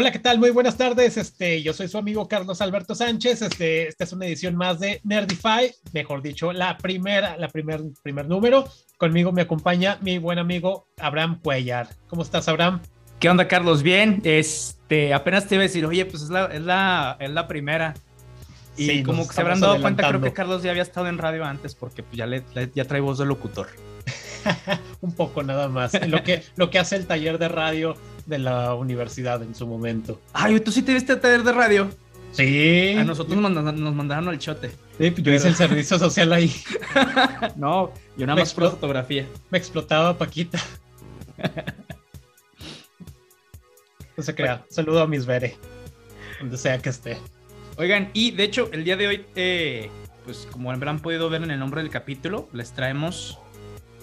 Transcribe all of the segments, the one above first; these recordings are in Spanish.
Hola, ¿qué tal? Muy buenas tardes. Este, yo soy su amigo Carlos Alberto Sánchez. Este, esta es una edición más de Nerdify, mejor dicho, la primera, la primer, primer número. Conmigo me acompaña mi buen amigo Abraham Cuellar. ¿Cómo estás, Abraham? ¿Qué onda, Carlos? Bien. Este, apenas te iba a decir, oye, pues es la, es la, es la primera. Y como que se habrán dado cuenta, creo que Carlos ya había estado en radio antes, porque pues ya, le, ya trae voz de locutor. un poco nada más. Lo que, lo que hace el taller de radio de la universidad en su momento. Ay, ¿tú sí te viste el taller de radio? Sí. A nosotros nos mandaron, al chote. Sí, yo hice el servicio social ahí. no, yo nada más por fotografía. Me explotaba Paquita. no se crea. Saludo a mis Bere, donde sea que esté. Oigan, y de hecho, el día de hoy, eh, pues como habrán podido ver en el nombre del capítulo, les traemos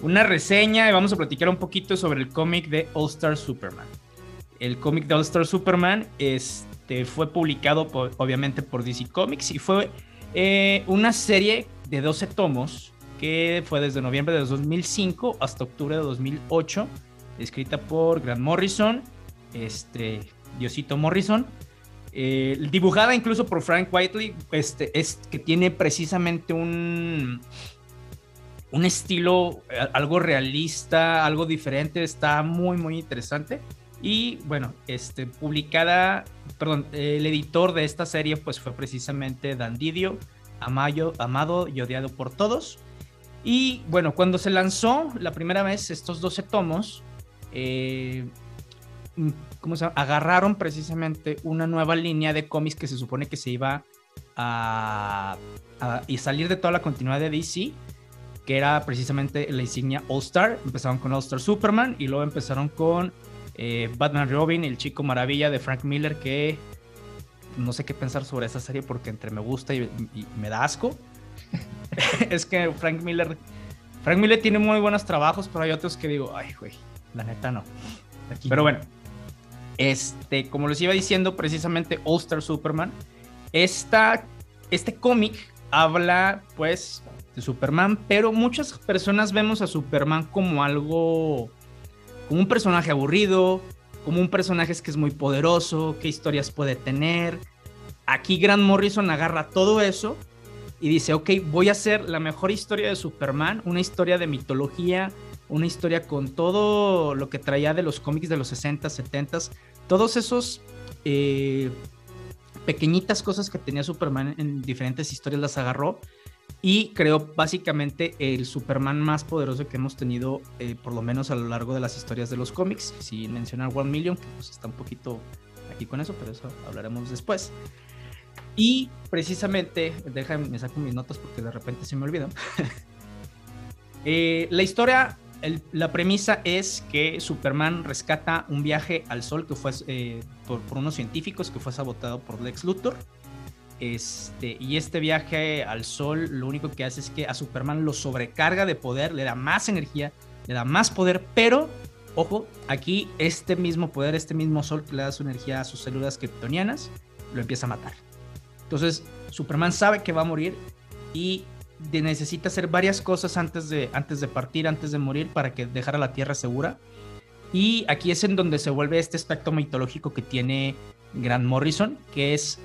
una reseña y vamos a platicar un poquito sobre el cómic de All Star Superman. El cómic de All Star Superman este, fue publicado obviamente por DC Comics y fue eh, una serie de 12 tomos que fue desde noviembre de 2005 hasta octubre de 2008, escrita por Grant Morrison, este, Diosito Morrison, eh, dibujada incluso por Frank Whiteley, este, es, que tiene precisamente un, un estilo eh, algo realista, algo diferente, está muy, muy interesante. Y bueno, este, publicada, perdón, el editor de esta serie pues fue precisamente Dan Didio, amado y odiado por todos. Y bueno, cuando se lanzó la primera vez estos 12 tomos, eh, ¿cómo se llama? agarraron precisamente una nueva línea de cómics que se supone que se iba a, a y salir de toda la continuidad de DC que era precisamente la insignia All Star. Empezaron con All Star Superman y luego empezaron con eh, Batman Robin, el chico maravilla de Frank Miller, que no sé qué pensar sobre esa serie porque entre me gusta y, me da asco. es que Frank Miller, Frank Miller tiene muy buenos trabajos, pero hay otros que digo, ay, güey, la neta no. Pero bueno, este, como les iba diciendo, precisamente All Star Superman, esta, este cómic habla, pues, de Superman, pero muchas personas vemos a Superman como algo, como un personaje aburrido, como un personaje que es muy poderoso, qué historias puede tener. Aquí Grant Morrison agarra todo eso y dice, ok, voy a hacer la mejor historia de Superman, una historia de mitología, una historia con todo lo que traía de los cómics de los 60, 70, todos esos eh, pequeñitas cosas que tenía Superman en diferentes historias las agarró y creo básicamente el Superman más poderoso que hemos tenido, eh, por lo menos a lo largo de las historias de los cómics, sin mencionar One Million, que pues está un poquito aquí con eso, pero eso hablaremos después. Y precisamente, déjame, me saco mis notas porque de repente se me olvidan. Eh, la historia, la premisa es que Superman rescata un viaje al sol que fue eh, por, por, unos científicos que fue sabotado por Lex Luthor este, y este viaje al sol lo único que hace es que a Superman lo sobrecarga de poder, le da más energía, le da más poder, pero, ojo, aquí este mismo poder, este mismo sol que le da su energía a sus células kryptonianas, lo empieza a matar. Entonces, Superman sabe que va a morir y necesita hacer varias cosas antes de, antes de partir, antes de morir, para que dejara la Tierra segura. Y aquí es en donde se vuelve este aspecto mitológico que tiene Grant Morrison, que es,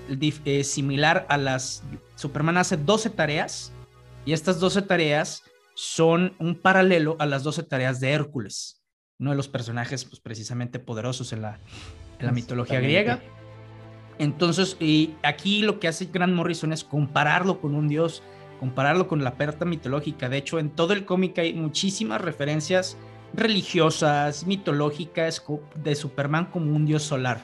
similar a las... Superman hace 12 tareas y estas 12 tareas son un paralelo a las 12 tareas de Hércules, uno de los personajes pues, precisamente poderosos en la, en la mitología griega. Entonces, y aquí lo que hace Grant Morrison es compararlo con un dios, compararlo con la perta mitológica. De hecho, en todo el cómic hay muchísimas referencias religiosas, mitológicas de Superman como un dios solar.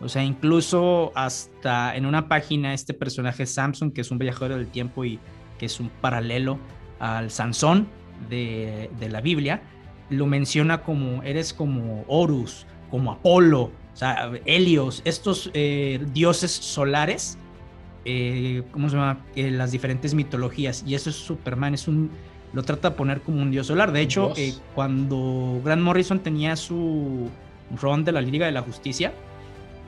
O sea, incluso hasta en una página este personaje Samson, que es un viajero del tiempo y que es un paralelo al Sansón de, la Biblia, lo menciona como eres como Horus, como Apolo, o sea, Helios, estos eh, dioses solares, eh, ¿cómo se llama? Eh, las diferentes mitologías. Y eso es Superman, es un, lo trata de poner como un dios solar. De hecho, cuando Grant Morrison tenía su run de la Liga de la Justicia,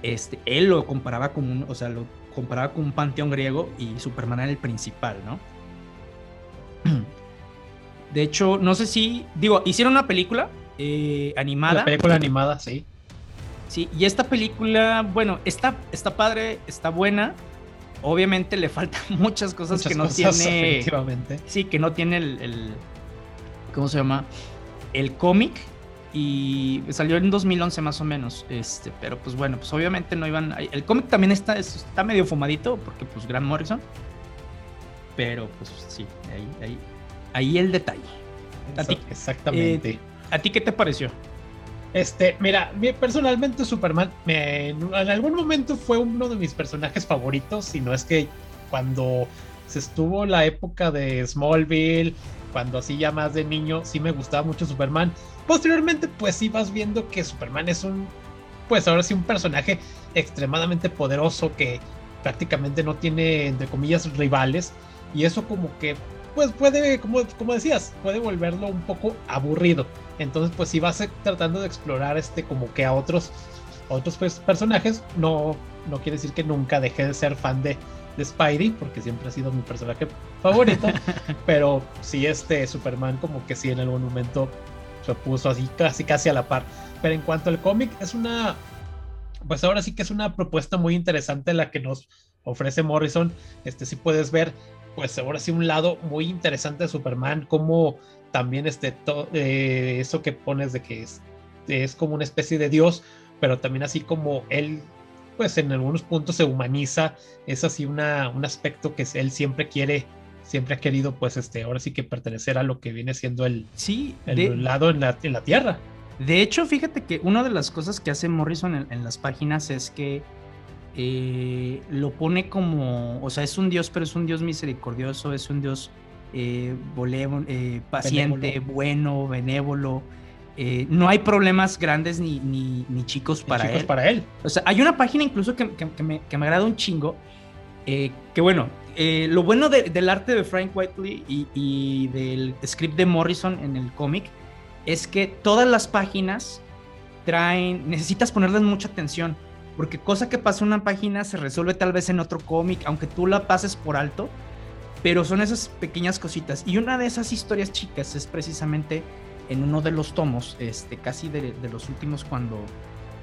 este, él lo comparaba con un, o sea, lo comparaba con un panteón griego y Superman era el principal, ¿no? De hecho, no sé si, digo, hicieron una película eh, animada. La película animada, sí. Sí, y esta película, bueno, está, está padre, está buena. Obviamente le faltan muchas cosas que no tiene. Efectivamente. Sí, que no tiene el, el ¿cómo se llama? El cómic y salió en 2011 más o menos, este, pero pues bueno, pues obviamente no iban, el cómic también está, está medio fumadito porque pues Grant Morrison, pero pues sí, ahí, ahí, ahí el detalle. Exactamente. Eh, ¿A ti qué te pareció? Este, mira, personalmente Superman en algún momento fue uno de mis personajes favoritos, si no es que cuando se estuvo la época de Smallville, cuando así ya más de niño, sí me gustaba mucho Superman. Posteriormente, pues sí vas viendo que Superman es un, pues ahora sí un personaje extremadamente poderoso que prácticamente no tiene, entre comillas, rivales. Y eso como que, pues puede, como, como decías, puede volverlo un poco aburrido. Entonces, pues si vas tratando de explorar este como que a otros, otros pues, personajes, no, no quiere decir que nunca dejé de ser fan de, de Spidey, porque siempre ha sido mi personaje favorito. pero sí, este Superman como que sí en algún momento se puso así casi casi a la par. Pero en cuanto al cómic, es una, pues ahora sí que es una propuesta muy interesante la que nos ofrece Morrison. Este sí puedes ver, pues ahora sí un lado muy interesante de Superman, como también este, eh, eso que pones de que es, es como una especie de dios, pero también así como él pues en algunos puntos se humaniza, es así una, un aspecto que él siempre quiere siempre ha querido, pues, este, ahora sí que pertenecer a lo que viene siendo el, sí, el lado en la, en la, tierra. De hecho, fíjate que una de las cosas que hace Morrison en, las páginas es que eh, lo pone como, o sea, es un dios, pero es un dios misericordioso, es un dios eh, eh paciente, bueno, benévolo. Eh, no hay problemas grandes ni, ni, ni chicos, para, él. para él. O sea, hay una página incluso que, que, me, que me agrada un chingo, que bueno, eh, lo bueno del arte de Frank Whiteley y, del script de Morrison en el cómic es que todas las páginas traen, necesitas ponerles mucha atención, porque cosa que pasa en una página se resuelve tal vez en otro cómic, aunque tú la pases por alto, pero son esas pequeñas cositas. Y una de esas historias chicas es precisamente en uno de los tomos, este, casi de, los últimos cuando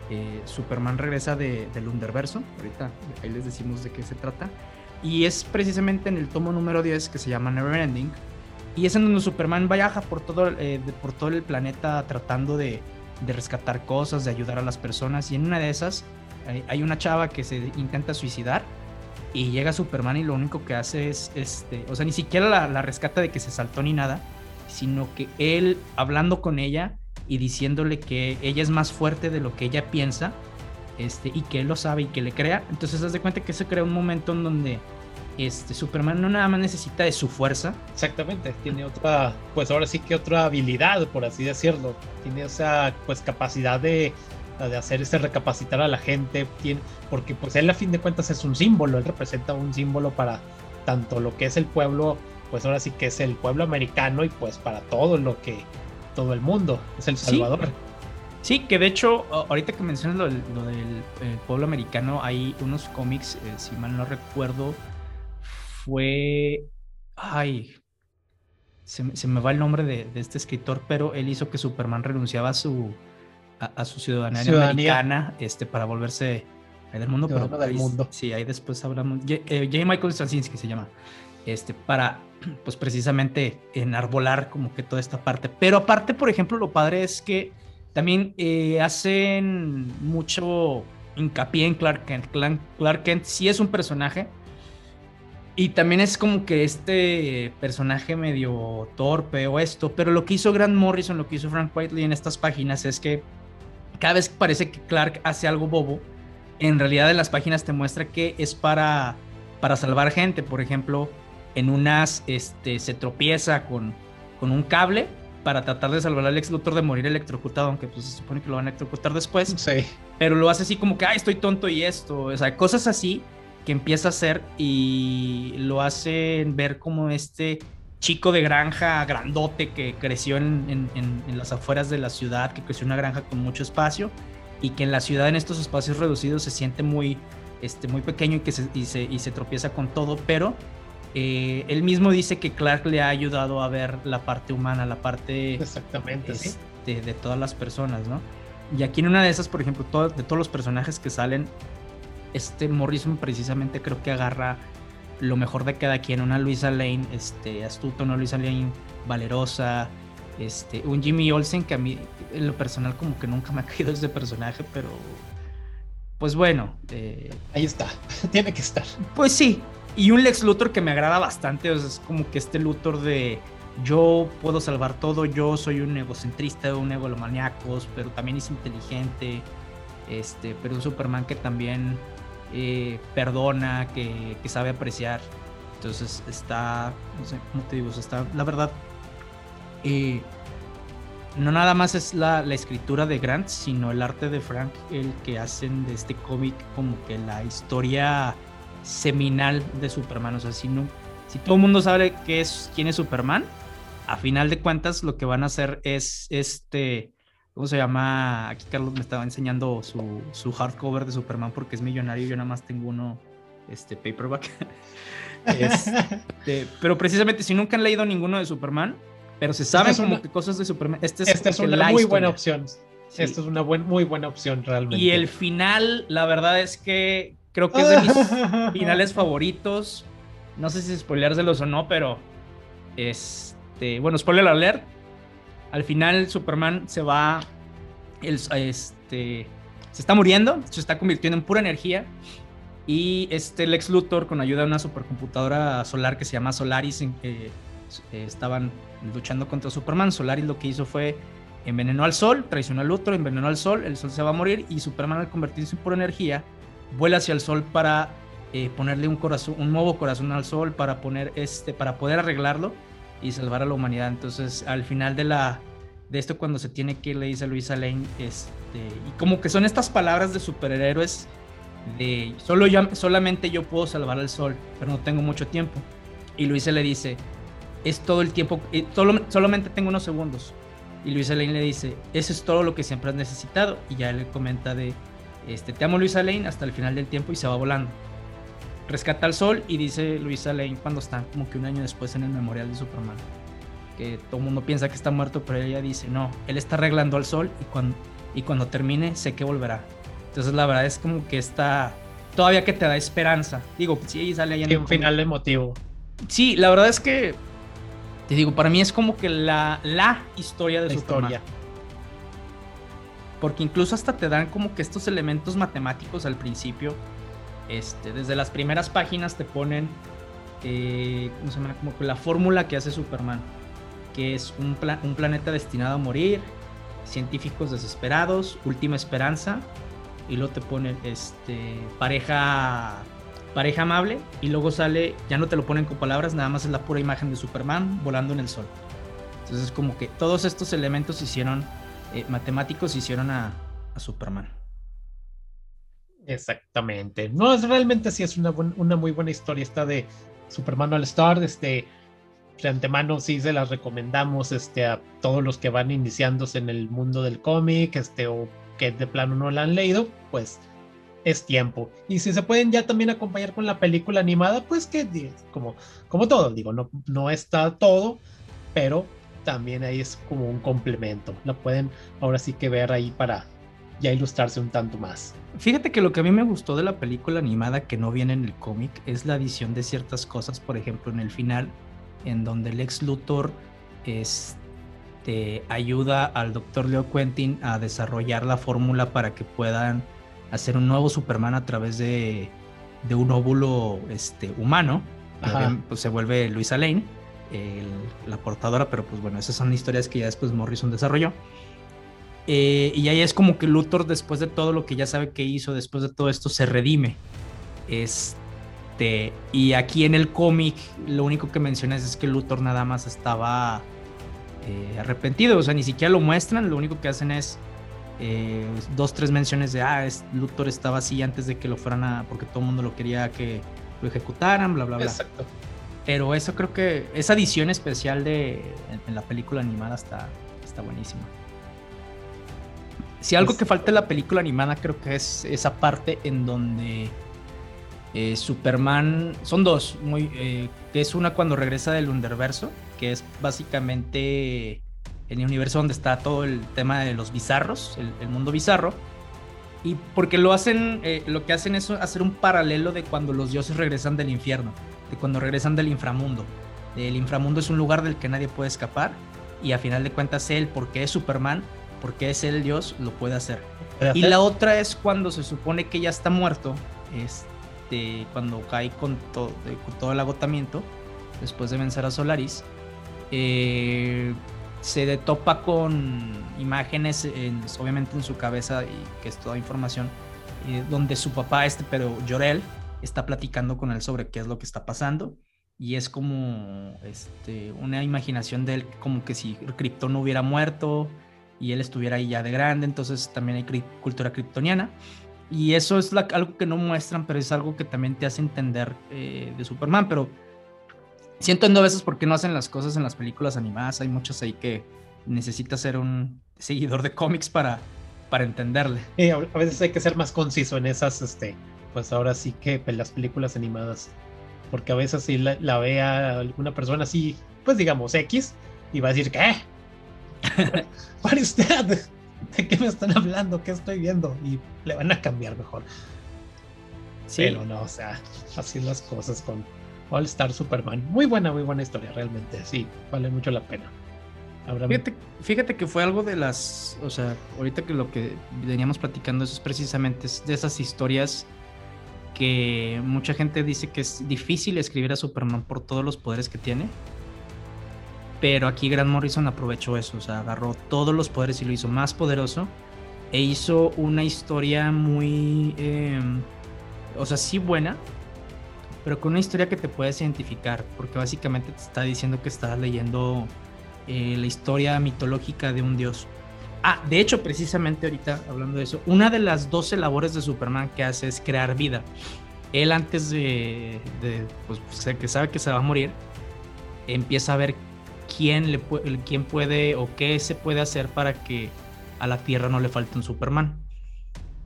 eh, Superman regresa del Underverso, ahorita ahí les decimos de qué se trata y es precisamente en el tomo número 10 que se llama Neverending. Y es en donde Superman viaja por todo, eh, por todo el planeta tratando de, de, rescatar cosas, de ayudar a las personas. Y en una de esas hay, una chava que se intenta suicidar. Y llega Superman y lo único que hace es, este, o sea, ni siquiera la, la rescata de que se saltó ni nada, sino que él hablando con ella y diciéndole que ella es más fuerte de lo que ella piensa, este, y que él lo sabe y que le crea. Entonces, haz de cuenta que se crea un momento en donde este, Superman no nada más necesita de su fuerza. Exactamente, tiene otra, pues ahora sí que otra habilidad, por así decirlo. Tiene esa pues capacidad de, de hacer ese recapacitar a la gente, tiene, porque pues él a fin de cuentas es un símbolo, él representa un símbolo para tanto lo que es el pueblo, pues ahora sí que es el pueblo americano y pues para todo lo que, todo el mundo, es el Salvador. Sí, que de hecho, ahorita que mencionas lo, del, pueblo americano, hay unos cómics, eh, si mal no recuerdo, fue. Ay. Se, me va el nombre de, este escritor, pero él hizo que Superman renunciaba a su, a, su ciudadanía, americana este, para volverse del mundo. Pero, del mundo. Sí, ahí después hablamos. J. Eh, Michael Straczynski se llama. Este, para, pues precisamente enarbolar como que toda esta parte. Pero aparte, por ejemplo, lo padre es que también eh, hacen mucho hincapié en Clark Kent. Clark Kent sí es un personaje. Y también es como que este personaje medio torpe o esto. Pero lo que hizo Grant Morrison, lo que hizo Frank Whiteley en estas páginas es que cada vez que parece que Clark hace algo bobo, en realidad en las páginas te muestra que es para, para salvar gente. Por ejemplo, en unas este, se tropieza con, con un cable para tratar de salvar al ex doctor de morir electrocutado, aunque pues se supone que lo van a electrocutar después. Sí. Pero lo hace así como que, ay, estoy tonto y esto. O sea, cosas así que empieza a hacer y lo hacen ver como este chico de granja grandote que creció en, las afueras de la ciudad, que creció en una granja con mucho espacio y que en la ciudad en estos espacios reducidos se siente muy, este, muy pequeño y que se, y se, y se tropieza con todo, pero eh, él mismo dice que Clark le ha ayudado a ver la parte humana, la parte Exactamente, este, de todas las personas, ¿no? Y aquí en una de esas, por ejemplo, de todos los personajes que salen, este Morrison precisamente creo que agarra lo mejor de cada quien. Una Luisa Lane este, astuta, una Luisa Lane valerosa, este, un Jimmy Olsen que a mí en lo personal como que nunca me ha caído ese personaje, pero pues bueno. Eh, Ahí está, tiene que estar. Pues sí, y un Lex Luthor que me agrada bastante, es como que este Luthor de yo puedo salvar todo, yo soy un egocentrista, un egolomaniacos, pero también es inteligente, este, pero un Superman que también eh, perdona, que, sabe apreciar. Entonces está, no sé, ¿cómo te digo? Está, la verdad, eh, no nada más es la, escritura de Grant, sino el arte de Frank, el que hacen de este cómic como que la historia seminal de Superman. O sea, si, no, si todo el mundo sabe qué es, quién es Superman, a final de cuentas lo que van a hacer es este, ¿cómo se llama? Aquí Carlos me estaba enseñando su, su hardcover de Superman porque es millonario, yo nada más tengo uno, este, paperback. Este, pero precisamente si nunca han leído ninguno de Superman, pero se sabe como que cosas de Superman, este es, esta es una muy buena opción. Esta es una muy buena opción realmente. Y el final, la verdad es que creo que es de mis finales favoritos. No sé si spoileárselos o no, pero es este, bueno, spoiler alert. Al final Superman se va, este, se está muriendo, se está convirtiendo en pura energía. Y este Lex Luthor, con ayuda de una supercomputadora solar que se llama Solaris, en que eh, estaban luchando contra Superman. Solaris lo que hizo fue envenenó al sol, traicionó al Luthor, envenenó al sol, el sol se va a morir y Superman al convertirse en pura energía vuela hacia el sol para eh, ponerle un corazón, un nuevo corazón al sol para poner este, para poder arreglarlo y salvar a la humanidad. Entonces, al final de la de esto cuando se tiene que ir le dice a Luisa Lane este y como que son estas palabras de superhéroes de solo yo, solamente yo puedo salvar al sol, pero no tengo mucho tiempo. Y Luisa le dice, es todo el tiempo, eh, solo, solamente tengo unos segundos. Y Luisa Lane le dice, eso es todo lo que siempre has necesitado. Y ya le comenta de, este, te amo Luisa Lane hasta el final del tiempo y se va volando rescata al sol y dice Luisa Lane cuando está como que un año después en el memorial de Superman. Que todo el mundo piensa que está muerto, pero ella dice, no, él está arreglando al sol y cuando, y cuando termine sé que volverá. Entonces la verdad es como que está, todavía que te da esperanza. Digo, si ella sale allá en un final emotivo. Sí, la verdad es que, te digo, para mí es como que la, la historia de Superman. Historia. Porque incluso hasta te dan como que estos elementos matemáticos al principio este, desde las primeras páginas te ponen eh, Como la fórmula que hace Superman, que es un, un planeta destinado a morir, científicos desesperados, última esperanza, y luego te ponen este, pareja, pareja amable, y luego sale, ya no te lo ponen con palabras, nada más es la pura imagen de Superman volando en el sol. Entonces, como que todos estos elementos hicieron, eh, matemáticos hicieron a Superman. Exactamente. No, es realmente sí es una, una muy buena historia esta de Superman All Star. Este, de antemano sí se las recomendamos este, a todos los que van iniciándose en el mundo del cómic, este, o que de plano no la han leído, pues es tiempo. Y si se pueden ya también acompañar con la película animada, pues que como, como todo, digo, no, no está todo, pero también ahí es como un complemento. La pueden ahora sí que ver ahí para, ya ilustrarse un tanto más. Fíjate que lo que a mí me gustó de la película animada que no viene en el cómic es la adición de ciertas cosas, por ejemplo, en el final, en donde el ex Luthor este, ayuda al doctor Leo Quentin a desarrollar la fórmula para que puedan hacer un nuevo Superman a través de, un óvulo este, humano. Pues se vuelve Luisa Lane, la portadora, pero pues bueno, esas son historias que ya después Morrison desarrolló. Eh, y ahí es como que Luthor, después de todo lo que ya sabe que hizo, después de todo esto, se redime. Este, y aquí en el cómic, lo único que mencionas es que Luthor nada más estaba eh, arrepentido. O sea, ni siquiera lo muestran. Lo único que hacen es eh, dos, tres menciones de, ah, es, Luthor estaba así antes de que lo fueran a. porque todo el mundo lo quería que lo ejecutaran, bla, bla, bla. Exacto. Pero eso creo que, esa edición especial de, en, la película animada está, está buenísima. Si algo que falta en la película animada creo que es esa parte en donde eh, Superman, son dos, muy, eh, que es una cuando regresa del universo, que es básicamente en el universo donde está todo el tema de los bizarros, el, mundo bizarro. Y porque lo hacen, eh, lo que hacen es hacer un paralelo de cuando los dioses regresan del infierno, de cuando regresan del inframundo. El inframundo es un lugar del que nadie puede escapar y a final de cuentas él, porque es Superman, porque es el dios, lo puede hacer. Y la otra es cuando se supone que ya está muerto, este, cuando cae con, todo, con todo el agotamiento, después de vencer a Solaris, eh, se topa con imágenes, obviamente en su cabeza, y que es toda información, eh, donde su papá, este, pero Llorel, está platicando con él sobre qué es lo que está pasando. Y es como este, una imaginación de él, como que si Krypton no hubiera muerto y él estuviera ahí ya de grande. Entonces también hay cultura kryptoniana. Y eso es algo que no muestran, pero es algo que también te hace entender eh, de Superman. Pero siento en a veces por qué no hacen las cosas en las películas animadas. Hay muchas ahí que necesitas ser un seguidor de cómics para, para entenderle. a veces hay que ser más conciso en esas, este, pues ahora sí que pues, las películas animadas. Porque a veces si la, la vea alguna persona así, pues digamos X, y va a decir, ¿qué? ¿Para usted? ¿De qué me están hablando? ¿Qué estoy viendo? Y le van a cambiar mejor. Sí. Pero no, o sea, así las cosas con All Star Superman. Muy buena, muy buena historia, realmente. Sí, vale mucho la pena. Fíjate, que fue algo de las. O sea, ahorita que lo que veníamos platicando, es precisamente de esas historias que mucha gente dice que es difícil escribir a Superman por todos los poderes que tiene. Pero aquí Grant Morrison aprovechó eso, o sea, agarró todos los poderes y lo hizo más poderoso. E hizo una historia muy. Em, o sea, sí buena, pero con una historia que te puedes identificar, porque básicamente te está diciendo que estás leyendo eh, la historia mitológica de un dios. Ah, de hecho, precisamente ahorita hablando de eso, una de las 12 labores de Superman que hace es crear vida. Él antes de, de pues, que sabe que se va a morir, empieza a ver quién, le, quién puede o qué se puede hacer para que a la Tierra no le falte un Superman.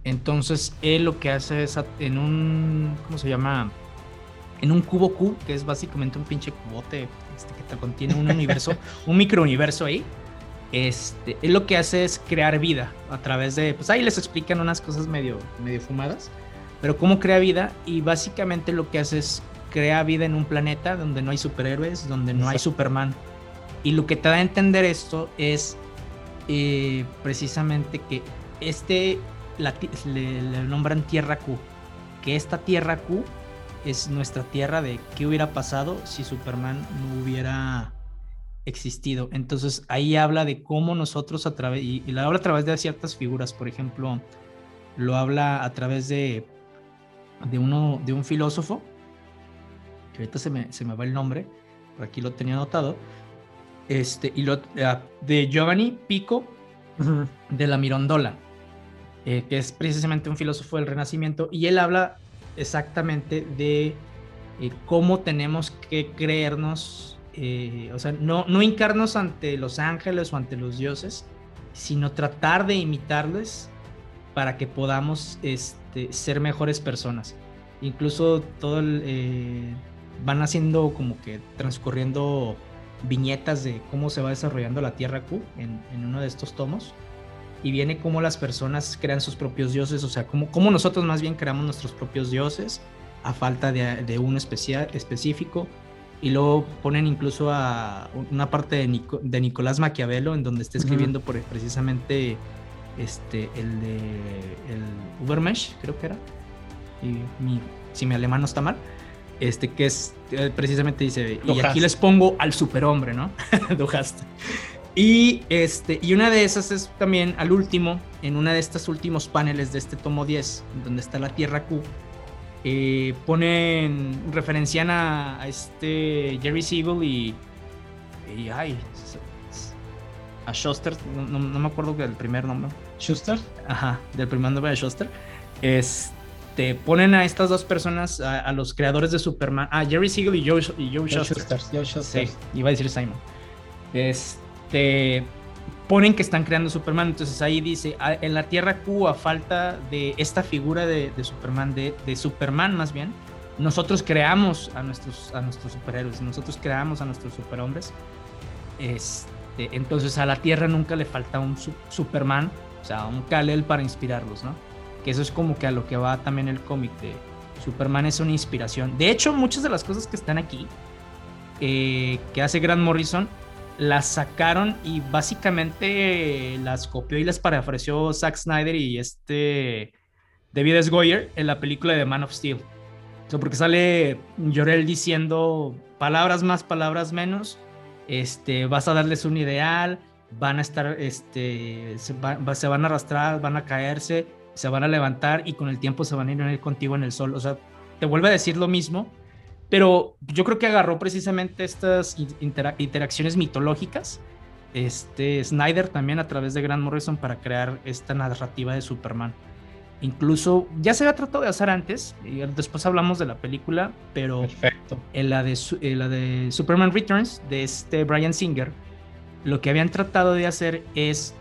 Entonces él lo que hace es en un, ¿cómo se llama? en un cubo Q, que es básicamente un pinche cubote este, que te contiene un universo, un microuniverso ahí. Este, él lo que hace es crear vida a través de, pues ahí les explican unas cosas medio, medio fumadas, pero cómo crea vida y básicamente lo que hace es crea vida en un planeta donde no hay superhéroes, donde no hay Superman. Y lo que te da a entender esto es eh, precisamente que este le, le nombran Tierra Q, que esta Tierra Q es nuestra tierra de qué hubiera pasado si Superman no hubiera existido. Entonces ahí habla de cómo nosotros a través, y, lo habla a través de ciertas figuras, por ejemplo, lo habla a través de, de, uno, de un filósofo, que ahorita se me, se me va el nombre, por aquí lo tenía anotado, este, y lo, ah, de Giovanni Pico de la Mirondola, eh, que es precisamente un filósofo del Renacimiento, y él habla exactamente de eh, cómo tenemos que creernos, eh, o sea, no, no hincarnos ante los ángeles o ante los dioses, sino tratar de imitarles para que podamos este, ser mejores personas. Incluso todo eh, van haciendo como que transcurriendo viñetas de cómo se va desarrollando la Tierra Q en, en uno de estos tomos y viene cómo las personas crean sus propios dioses, o sea, cómo, cómo nosotros más bien creamos nuestros propios dioses a falta de, de uno especial, específico. Y luego ponen incluso a una parte de, de Nicolás Maquiavelo en donde está escribiendo por, precisamente este, el de el Ubermesh, creo que era. Y si mi alemán no está mal. Este que es eh, precisamente dice, y aquí les pongo al superhombre, ¿no? Dujaste. Y, este, y una de esas es también al último, en una de estos últimos paneles de este tomo 10, donde está la Tierra Q, eh, ponen, referencian a, este Jerry Siegel y, y ay, a Schuster, no, me acuerdo del primer nombre. ¿Schuster? Ajá, del primer nombre de Schuster. Este, ponen a estas dos personas, a, los creadores de Superman, a Jerry Siegel y Joe, y Joe Schuster. Sí, iba a decir Simon. Este te ponen que están creando Superman. Entonces ahí dice, ah, en la Tierra Q, a falta de esta figura de, Superman, de, Superman más bien, nosotros creamos a nuestros, a nuestros superhéroes, nosotros creamos a nuestros superhombres. Este, entonces a la Tierra nunca le falta un Superman, o sea, un Kal-El para inspirarlos, ¿no? Que eso es como que a lo que va también el cómic de Superman es una inspiración. De hecho, muchas de las cosas que están aquí, eh, que hace Grant Morrison, las sacaron y básicamente las copió y las parafraseó Zack Snyder y este David S. Goyer en la película de Man of Steel. porque sale Llorel diciendo palabras más, palabras menos. Este, vas a darles un ideal, van a estar, este, se, se van a arrastrar, van a caerse, se van a levantar y con el tiempo se van a ir contigo en el sol. O sea, te vuelve a decir lo mismo, pero yo creo que agarró precisamente estas interacciones mitológicas, este Snyder también a través de Grant Morrison para crear esta narrativa de Superman. Incluso ya se había tratado de hacer antes, y después hablamos de la película, pero En, la de, la de Superman Returns de este Brian Singer, lo que habían tratado de hacer es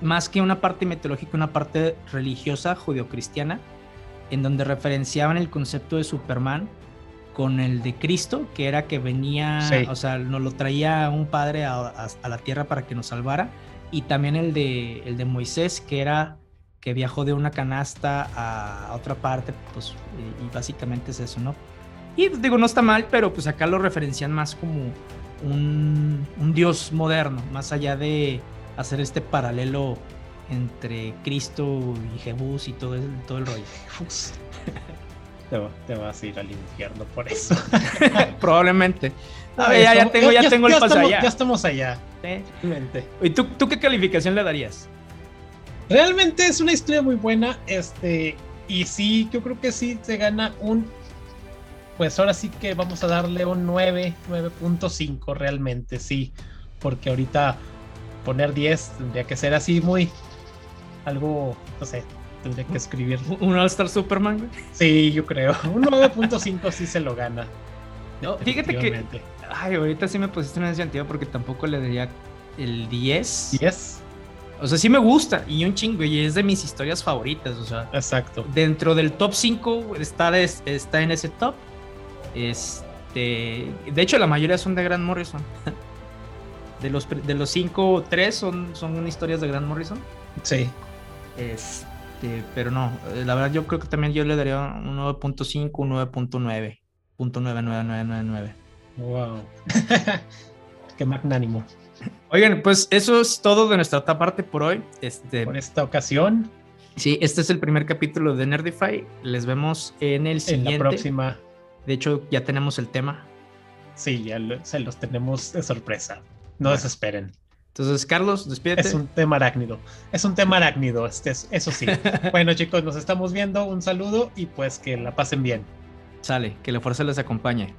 más que una parte mitológica, una parte religiosa judio-cristiana, en donde referenciaban el concepto de Superman con el de Cristo, que era que venía, o sea, nos lo traía un padre a, la tierra para que nos salvara, y también el de, el de Moisés, que era que viajó de una canasta a otra parte, pues, y, básicamente es eso, ¿no? Y pues, digo, no está mal, pero pues acá lo referencian más como un, un dios moderno, más allá de hacer este paralelo entre Cristo y Jebús y todo el, todo el rollo. Te, vas a ir al infierno por eso. Probablemente. ya, tengo, ya, tengo el paso allá. Ya estamos allá. ¿Y tú, tú qué calificación le darías? Realmente es una historia muy buena. Este, y sí, yo creo que sí se gana un. Pues ahora sí que vamos a darle un 9, 9.5 realmente, sí. Porque ahorita poner 10 tendría que ser así muy. Algo, no sé, tendría que escribir. ¿Un All-Star Superman? Sí, yo creo. Un 9.5 sí se lo gana. No, fíjate que. Ay, ahorita sí me pusiste ese sentido porque tampoco le daría el 10. 10. O sea, sí me gusta y un chingo y es de mis historias favoritas. O sea, exacto. Dentro del top 5 está, está en ese top. Este, de hecho, la mayoría son de Grant Morrison. De los, de los 5, 3 son, son historias de Grant Morrison. Sí. Este este, pero no, eh, la verdad yo creo que también yo le daría un 9.5, un 9.9. Punto Wow. Qué magnánimo. Oigan, pues eso es todo de nuestra parte por hoy. Este, por esta ocasión. Sí, este es el primer capítulo de Nerdify. Les vemos en el siguiente. En la próxima. De hecho, ya tenemos el tema. Sí, ya se los tenemos de sorpresa. No desesperen. Entonces, Carlos, despídete. Es un tema arácnido. Es un tema arácnido, este, eso sí. bueno, chicos, nos estamos viendo. Un saludo y pues que la pasen bien. Sale, que la fuerza les acompañe.